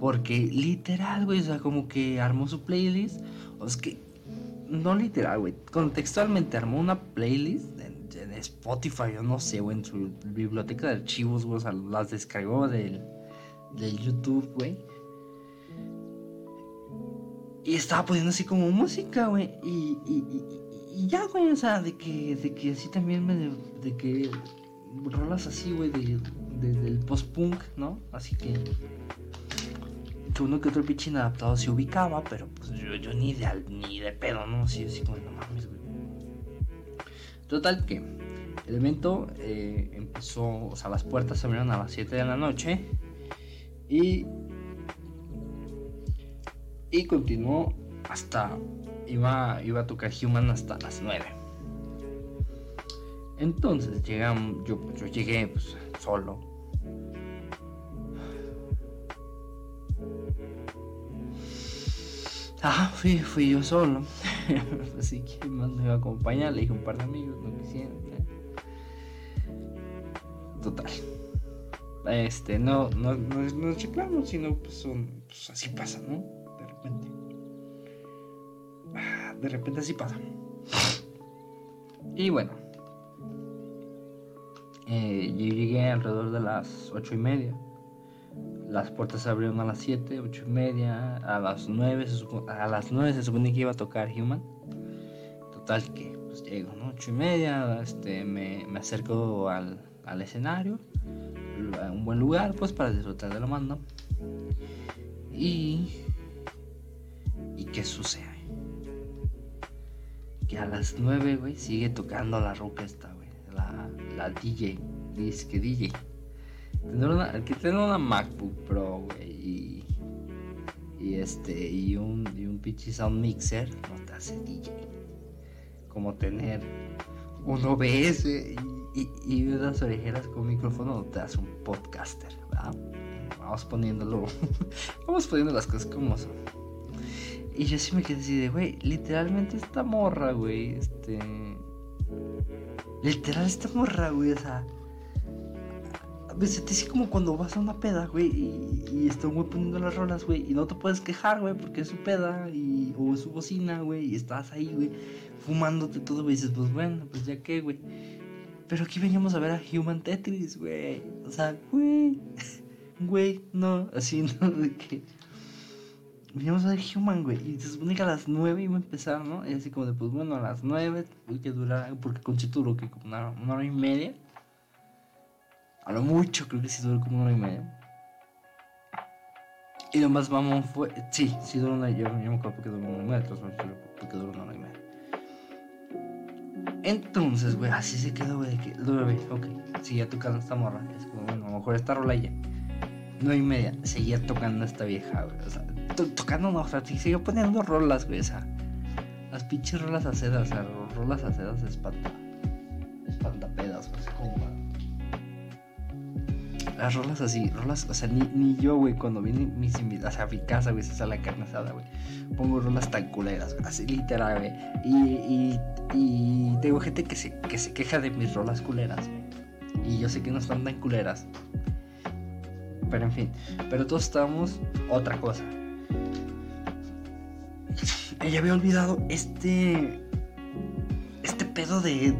Porque literal, güey, o sea, como que armó su playlist. O es que, no literal, güey. Contextualmente armó una playlist en, Spotify, o no sé, güey, en su biblioteca de archivos, güey. O sea, las descargó del, del YouTube, güey. Y estaba poniendo así como música, güey. y, y ya, güey, o sea, de que, de que así también me. De, que rolas así, güey, de, del post-punk, ¿no? Así que. Que uno que otro pinche inadaptado se ubicaba, pero pues yo, yo ni, de, ni de pedo, ¿no? Así, así como, no mames, güey. Total que el evento eh, empezó, o sea, las puertas se abrieron a las 7 de la noche y. Y continuó hasta iba, iba a tocar Human hasta las 9. Entonces llegamos, yo, yo llegué pues, solo. Ah, fui, fui yo solo. (laughs) Así que más me iba a acompañar. Le dije un par de amigos, no quisieron. Total. Este, no, no, no, no reclamo, sino pues son, pues así pasa, ¿no? De repente de repente así pasa. Y bueno, eh, yo llegué alrededor de las ocho y media. Las puertas se abrieron a las 7, ocho y media, a las 9, a las 9 se supone que iba a tocar Human. Total que pues llego, ¿no? 8 y media, este, me, me acerco al, al escenario, un buen lugar pues para disfrutar de la banda. Y... ¿Y qué sucede? que a las 9, güey, sigue tocando la roca esta. La, DJ, que DJ. Tener una, que tener una MacBook Pro, güey, y, y este, y un, y un pinche sound mixer, no te hace DJ. Como tener un OBS y, y, y unas orejeras con micrófono, no te hace un podcaster, ¿verdad? Vamos poniéndolo, (laughs) vamos poniendo las cosas como son. Y yo sí me quedé así de, güey, literalmente esta morra, güey, este... Literal esta morra, güey, o sea... Me sentí así como cuando vas a una peda, güey, y, y está güey poniendo las rolas, güey, y no te puedes quejar, güey, porque es su peda, y, o es su bocina, güey, y estás ahí, güey, fumándote todo, güey, y dices, pues bueno, pues ya qué, güey. Pero aquí veníamos a ver a Human Tetris, güey. O sea, güey, (laughs) güey, no, así, (laughs) no, de que veníamos a ver Human, güey. Y se supone que a las 9 iba a empezar, ¿no? Y así como de, pues bueno, a las 9, uy, que durar, porque con Chito duró que como una, hora y media. A lo mucho, creo que sí duró como una hora y media. Y lo más mamón fue, sí, sí duró una, yo, yo me acuerdo porque duró una hora y media, porque duró una hora y media. Entonces, güey, así se quedó, güey, de que, nueve, ok, seguía tocando esta morra. Es como, bueno, a lo mejor esta rola ya. Nueve y media, seguía tocando esta vieja, güey, o sea tocando, no, o sea, poniendo rolas, güey, o sea, las pinches rolas a seda, o sea, rolas aceras espanta. Espantapedas, pues como. Las rolas así, rolas, o sea, ni, ni yo, güey, cuando vienen mis o sea, a mi casa, güey, se sale la carne asada, güey, pongo rolas tan culeras, así literal, güey. Y, y, tengo gente que se, que se queja de mis rolas culeras, güey. Y yo sé que no están tan culeras. Pero en fin, pero todos estábamos otra cosa. Ella había olvidado este. Este pedo de.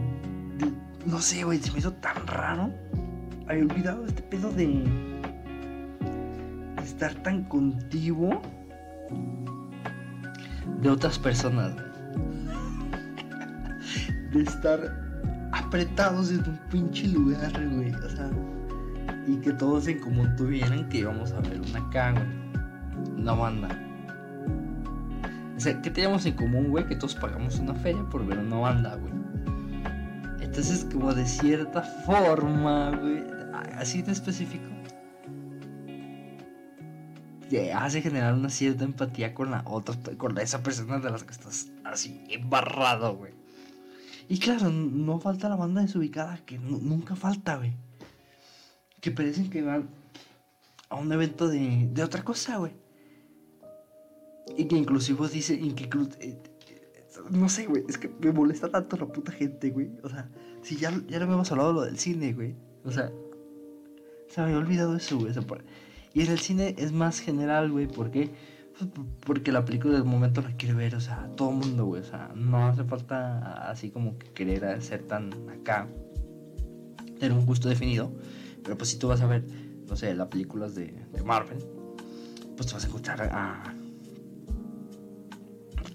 no sé, güey, se me hizo tan raro. Había olvidado este pedo de. de estar tan contigo. de otras personas. (laughs) De estar apretados en un pinche lugar, güey. O sea. Y que todos en común tuvieran que íbamos a ver una güey. Una banda. O sea, ¿qué teníamos en común, güey? Que todos pagamos una feria por ver una banda, güey. Entonces, como de cierta forma, güey, así de específico, te hace generar una cierta empatía con la otra, con esa persona de las que estás así embarrado, güey. Y claro, no falta la banda desubicada, que nu- nunca falta, güey. Que parecen que van a un evento de, de otra cosa, güey. Y que inclusive dice, inclu- eh, no sé, güey, es que me molesta tanto la puta gente, güey. O sea, si ya, ya lo habíamos hablado lo del cine, güey. O sea, se me había olvidado eso, güey. y en el cine es más general, güey, ¿por qué? Pues, porque la película del momento la quiere ver, o sea, todo el mundo, güey. O sea, no hace falta así como que querer ser tan acá, tener un gusto definido. Pero pues si tú vas a ver, no sé, las películas de, de Marvel, pues te vas a encontrar a,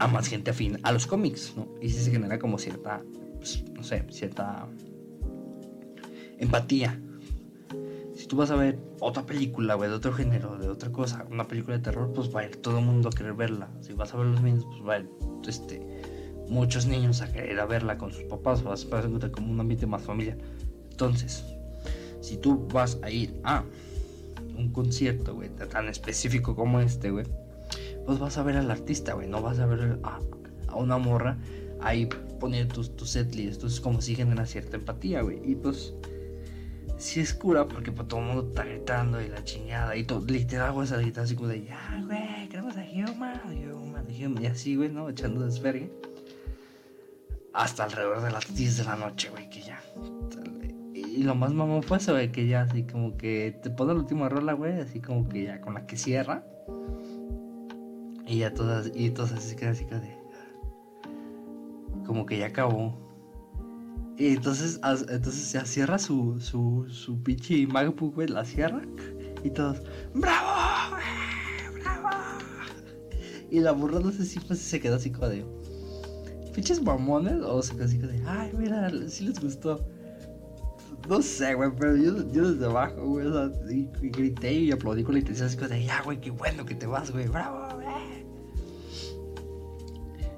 a más gente afín a los cómics, ¿no? Y sí se genera como cierta, pues, no sé, cierta empatía. Si tú vas a ver otra película, güey, de otro género, de otra cosa, una película de terror, pues va a ir todo el mundo a querer verla. Si vas a ver los niños, pues va a ir, este, muchos niños a querer a verla con sus papás, vas a encontrar como un ambiente más familiar. Entonces, si tú vas a ir a un concierto, güey, tan específico como este, güey, pues vas a ver al artista, güey, no vas a ver a, a una morra ahí poner tus tu setlist, entonces como si genera cierta empatía, güey, y pues si es cura porque pues, todo el mundo está gritando y la chingada y todo, literal, güey, esa así como de, ya, güey, queremos a Human, Human, Human, y así, güey, ¿no? Echando desvergue. Hasta alrededor de las 10 de la noche, güey, que ya. Y lo más mamón fue eso, güey, que ya así como que te pone la última rola, güey, así como que ya con la que cierra. Y ya todas, y todas así como de. Como que ya acabó. Y entonces, entonces ya cierra su, su, su pinche MacBook, güey, la cierra. Y todos, ¡Bravo! ¡Bravo! Y la burra no sé si pues, se quedó así como de. ¿Pinches mamones? O se quedó así como de, ¡ay, mira! Sí les gustó. No sé, güey, pero yo, desde abajo, güey, y- y grité y aplaudí con la intención así como de, ya, güey, qué bueno que te vas, güey, bravo.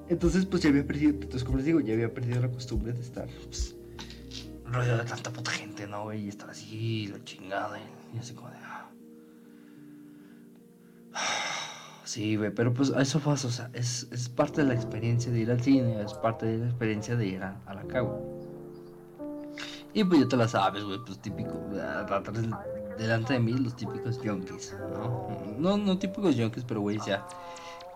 Entonces, pues ya había perdido, entonces, como les digo, ya había perdido la costumbre de estar, pues, rodeado de tanta puta gente, ¿no, güey? Y estar así, la chingada, y, así como de, ah. (sighs) Sí, güey, pero pues eso fue, o sea, es, es parte de la experiencia de ir al cine, es parte de la experiencia de ir a, la cago. Y pues ya te la sabes, güey, pues típico, ah, delante de mí los típicos junkies, ¿no? No, no típicos junkies, pero güey, ya,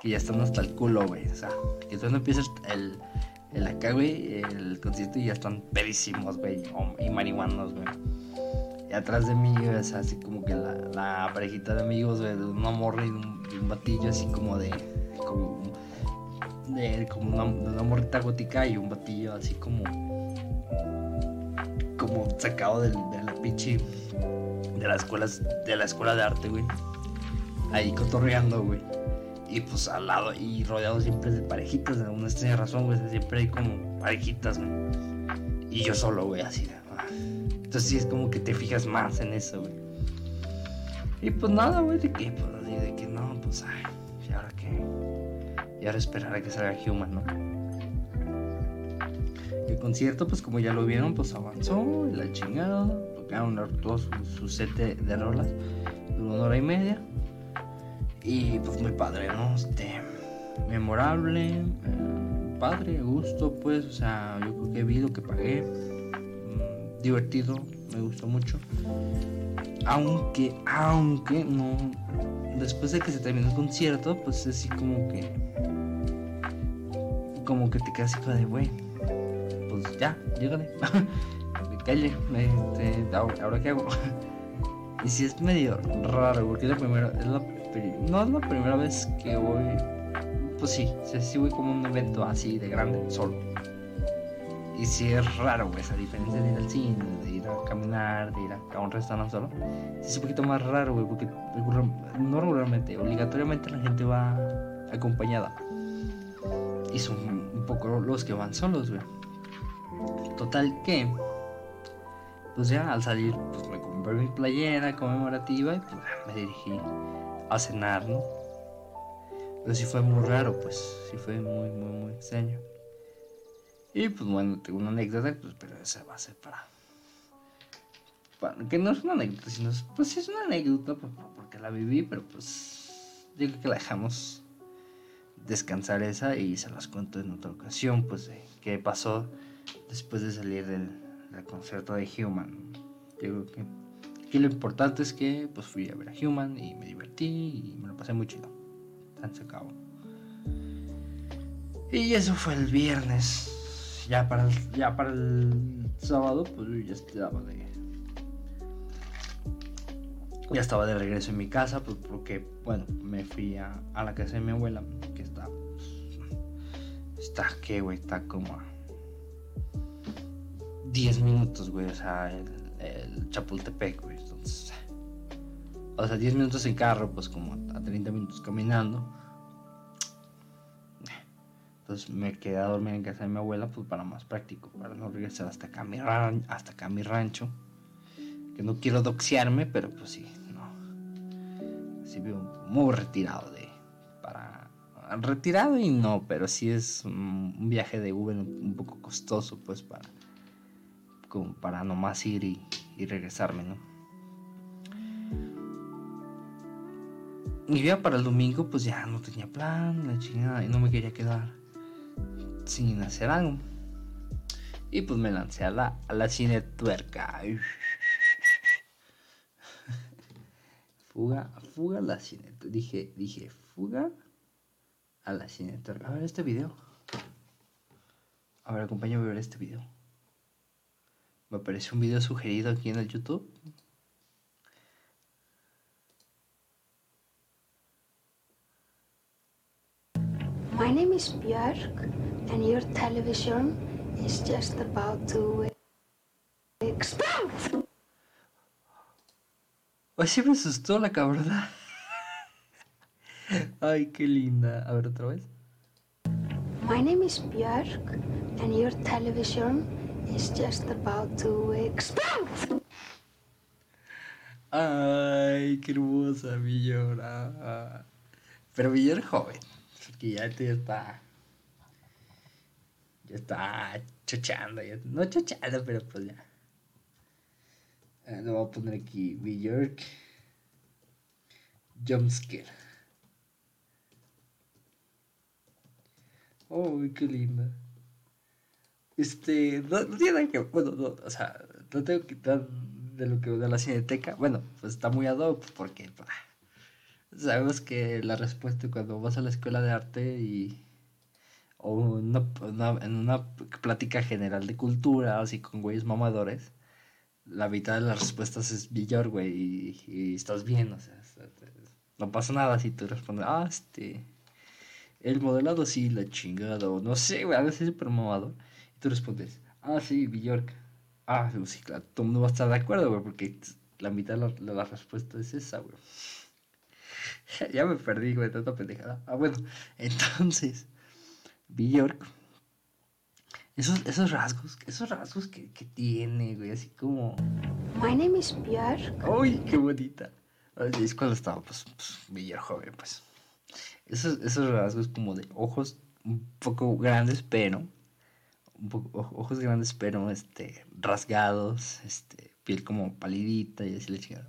que ya están hasta el culo, güey, o sea, que tú no empiezas el, el acá, güey, el concierto y ya están pedísimos, güey, y marihuanos, güey. Y atrás de mí, güey, o sea, así como que la, la parejita de amigos, güey, de una morra y un, batillo así como de, como, de, como una, una morrita gótica y un batillo así como como sacado del, de la pinche de las escuelas de la escuela de arte, güey. Ahí cotorreando, güey. Y pues al lado y rodeado siempre de parejitas, de alguna extraña razón, güey. Siempre hay como parejitas, güey. Y yo solo, güey, así de. ah. Entonces sí es como que te fijas más en eso, güey. Y pues nada, güey, de que, pues de que no, pues ay, y ahora qué. Y ahora esperar a que salga Human, ¿no? El concierto, pues como ya lo vieron, pues avanzó, la chingada, tocaron todo su, su set de rolas, duró una hora y media. Y pues muy padre, ¿no? Este, memorable, eh, padre, gusto, pues, o sea, yo creo que vi lo que pagué, mm, divertido, me gustó mucho. Aunque, aunque no, después de que se terminó el concierto, pues así como que, como que te quedas así de, güey, pues ya, llégale, (laughs) calle, este, ahora qué hago. (laughs) y si es medio raro, porque es la primera, es la, no es la primera vez que voy pues sí, sí voy como un evento así de grande, solo. Y sí es raro, pues, a diferencia de ir al cine, de ir a caminar, de ir a, un restaurante solo. Es un poquito más raro, porque no regularmente, obligatoriamente la gente va acompañada. Y son un poco los que van solos, güey. Total que, pues ya al salir, pues me compré mi playera conmemorativa y pues me dirigí a cenar, ¿no? Pero sí fue muy raro, pues sí fue muy, muy, muy extraño. Y pues bueno, tengo una anécdota, pues, pero esa va a ser para, Que no es una anécdota, sino pues sí es una anécdota porque la viví, pero pues yo creo que la dejamos descansar esa y se las cuento en otra ocasión, pues de qué pasó después de salir del, del concierto de Human. Yo creo que aquí lo importante es que pues fui a ver a Human y me divertí y me lo pasé muy chido se acabó. Y eso fue el viernes. Ya para el, ya para el sábado, pues ya estaba de. Ya estaba de regreso en mi casa, pues porque, bueno, me fui a, la casa de mi abuela, que está. Está, ¿qué, güey? Está como a 10 minutos, güey. O sea, el, el Chapultepec, güey. O sea, 10 minutos en carro, pues como a 30 minutos caminando. Entonces me quedé a dormir en casa de mi abuela, pues para más práctico, para no regresar hasta acá a mi, hasta acá mi rancho. Que no quiero doxearme, pero pues sí, no. Sí vivo muy retirado de... Para... Retirado y no, pero sí es un viaje de Uber un poco costoso, pues para... Como para nomás ir y regresarme, ¿no? Y ya para el domingo, pues ya no tenía plan, la chingada, y no me quería quedar sin hacer algo. Y pues me lancé a la, a la cine tuerca. fuga, fuga a la cine. Dije, dije, fuga a la cine tuerca. A ver este video. A ver, acompáñame a ver este video. Me apareció un video sugerido aquí en el YouTube. Is Björk, and your television is just about to explode. Oye, me asustó la cabrona. (laughs) Ay, qué linda. A ver otra vez. My name is Björk, and your television is just about to explode. Ay, qué hermosa Villora. Pero Villora joven que ya te está. Ya está chochando. no chochando, pero pues ya. Eh, lo voy a poner aquí. Bjork. Jumpscare. Oh, qué linda. Este, no, tiene nada que, bueno, no, o sea, no tengo que quitar de lo que de la cineteca. Bueno, pues está muy ad porque pues, Sabemos que la respuesta cuando vas a la escuela de arte y o en una plática general de cultura, así con güeyes mamadores, la mitad de las respuestas es Villor, güey, y, estás bien, o sea, no pasa nada si tú respondes, ah, este, el modelado sí, la chingada, o no sé, güey, a veces es súper mamador, y tú respondes, ah, sí, Villork, ah, sí, claro, todo el mundo va a estar de acuerdo, güey, porque la mitad de la, la respuesta es esa, güey. (laughs) ya me perdí, güey, tanta pendejada. Ah, bueno, (laughs) entonces, Bjork. Esos, esos rasgos, esos rasgos que, que tiene, güey, así como. My name is Bjork. Uy, qué bonita. Es cuando estaba, pues, pues joven, pues. Esos, esos rasgos como de ojos un poco grandes, pero. Un poco, ojos grandes, pero, este, rasgados, este, piel como palidita y así le chingada.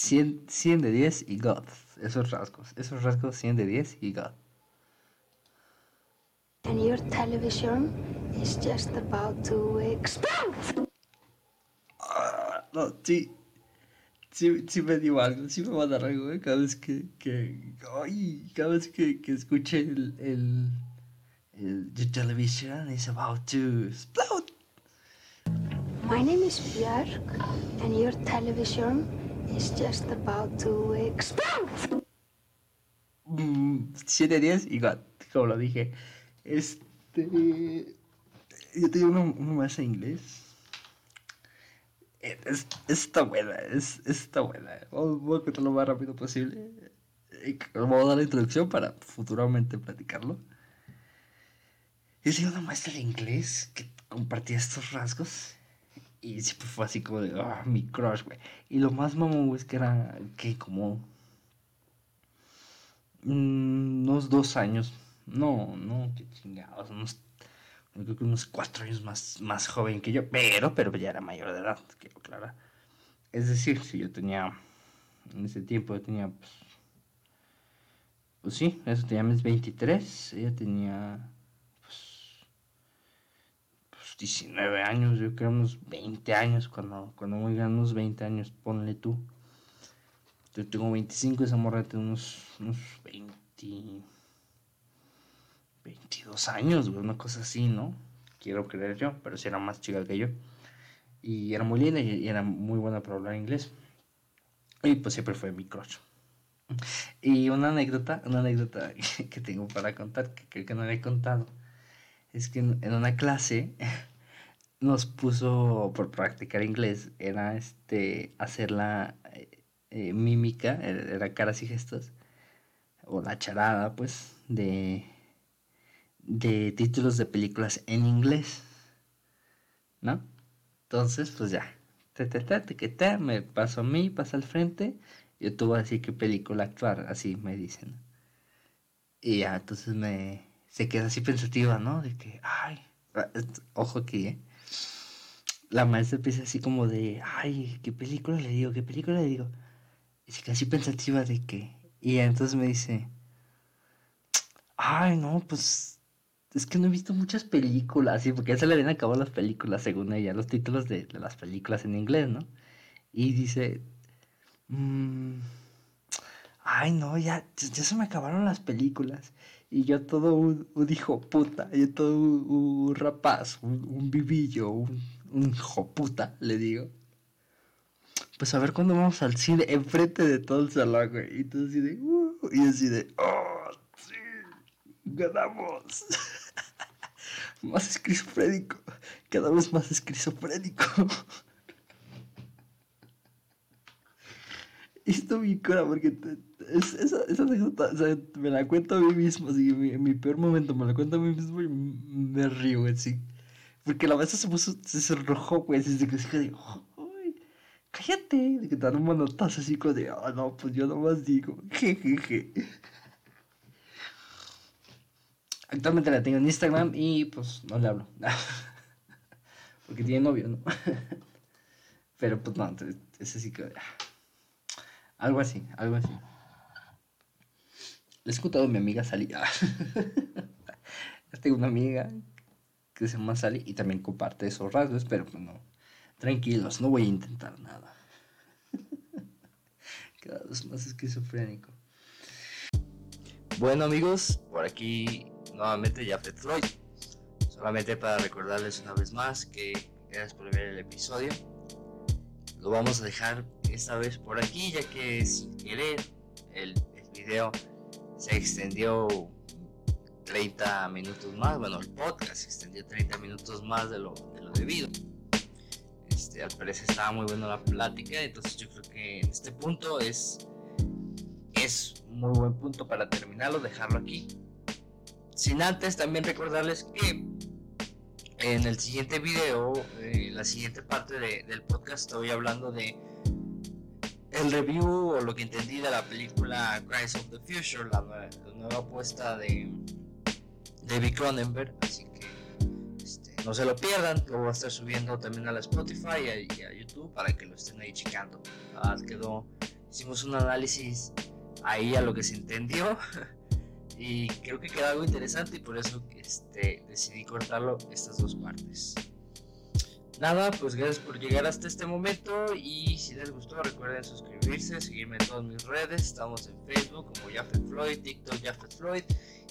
100, 100 de 10 y God. Esos rasgos. Esos rasgos 100 de 10 y God. And your television is just about to explode. Ah, no, sí. Sí, sí me dio algo, sí me va a dar algo, ¿eh? Cada vez que, que, ay, cada vez que, que escuche el, el, el, your television is about to explode. My name is Björk, and your television is just about to explode. Mm, 7 10 igual, como lo dije. Este. Yo tengo uno, uno más en inglés. Es, está buena, es, está buena. Voy a contar lo más rápido posible. Vamos a dar la introducción para futuramente platicarlo. Yo tenía una maestra de inglés que compartía estos rasgos. Y siempre fue así como de, ah, mi crush, güey. Y lo más mamón, güey, es que era que como mm, unos dos años. No, no, qué chingados. Unos, creo que unos cuatro años más, más joven que yo. Pero, pero ya era mayor de edad, quiero aclarar. Es decir, si yo tenía, en ese tiempo yo tenía, pues, pues sí, eso tenía mis 23. Ella tenía 19 años, yo creo unos 20 años, cuando, cuando me unos 20 años, ponle tú. Yo tengo 25, esa morra tiene unos, unos 20, 22 años, una cosa así, ¿no? Quiero creer yo, pero si era más chica que yo. Y era muy linda y, era muy buena para hablar inglés. Y pues siempre fue mi crush. Y una anécdota, una anécdota (laughs) que tengo para contar, que creo que no le he contado, es que en una clase (laughs) nos puso por practicar inglés era este hacer la eh, eh, mímica, era caras y gestos, o la charada, pues, de, de títulos de películas en inglés, ¿no? Entonces, pues ya, te, te, te, te, te, me paso a mí, pasa al frente, yo te voy a decir qué película actuar, así me dicen. Y ya, entonces me, se queda así pensativa, ¿no? De que, ay, ah, ojo aquí, ¿eh? La maestra empieza así como de, ay, ¿qué película le digo? ¿Qué película le digo? Y se queda así pensativa de que, y entonces me dice, ay, no, pues es que no he visto muchas películas, sí, porque ya se le habían acabado las películas, según ella, los títulos de, las películas en inglés, ¿no? Y dice, mmm, ay, no, ya, ya se me acabaron las películas. Y yo todo un, hijo puta, yo todo un, rapaz, un, un vivillo, un un hijo puta, le digo. Pues a ver cuándo vamos al cine, enfrente de todo el salón, güey. Y todo así de, uh, y así de, oh, sí, ganamos. (laughs) más esquizofrénico, cada vez más esquizofrénico. (laughs) esto me cura porque esa, esa anécdota, me la cuento a mí mismo, así, en mi, peor momento me la cuento a mí mismo y me río, así. Porque la maestra se puso, se sonrojó, güey, desde que se de, ¡ay! Cállate, de que te dan un manotazo así como de, ah, no, pues yo nomás digo, jejeje. Actualmente la tengo en Instagram y pues no le hablo. (laughs) Porque tiene novio, ¿no? (laughs) Pero pues no, es así que. Algo así, algo así. Les he contado a mi amiga salida. (laughs) tengo una amiga que se llama Sally y también comparte esos rasgos, pero pues no, tranquilos, no voy a intentar nada. (laughs) Cada vez más esquizofrénico. Bueno amigos, por aquí nuevamente Jafet Floyd. Solamente para recordarles una vez más que gracias por ver el episodio. Lo vamos a dejar esta vez por aquí ya que sin querer el video se extendió 30 minutos más. Bueno, el podcast se extendió 30 minutos más de lo, de lo debido. Este, al parecer estaba muy buena la plática, entonces yo creo que en este punto es, es muy buen punto para terminarlo, dejarlo aquí. Sin antes también recordarles que en el siguiente video, eh, la siguiente parte de, del podcast, estoy hablando de el review o lo que entendí de la película Crisis of the Future, la nueva apuesta de, David Cronenberg, así que este, no se lo pierdan, lo voy a estar subiendo también a la Spotify y a, YouTube para que lo estén ahí checando. Ah, quedó, hicimos un análisis ahí a lo que se entendió (laughs) y creo que quedó algo interesante y por eso este, decidí cortarlo estas dos partes. Nada, pues gracias por llegar hasta este momento y si les gustó recuerden suscribirse, seguirme en todas mis redes, estamos en Facebook como Jafet Floyd, TikTok Jafet Floyd,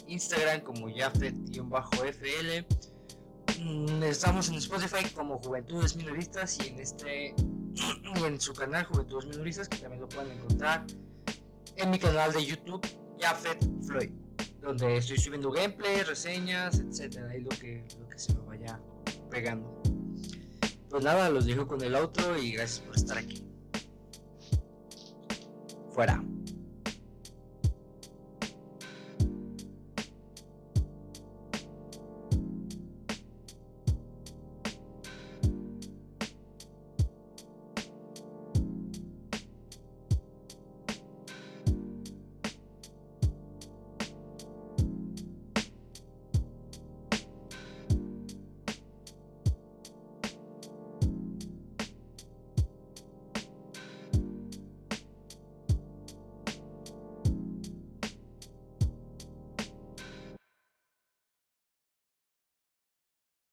Instagram como Jafet-FL, mm, estamos en Spotify como Juventudes Minoristas y en este en su canal Juventudes Minoristas que también lo pueden encontrar en mi canal de YouTube Jafet Floyd, donde estoy subiendo gameplay, reseñas, etcétera, y lo que, lo que se me vaya pegando. Pues nada, los dejo con el otro y gracias por estar aquí. Fuera.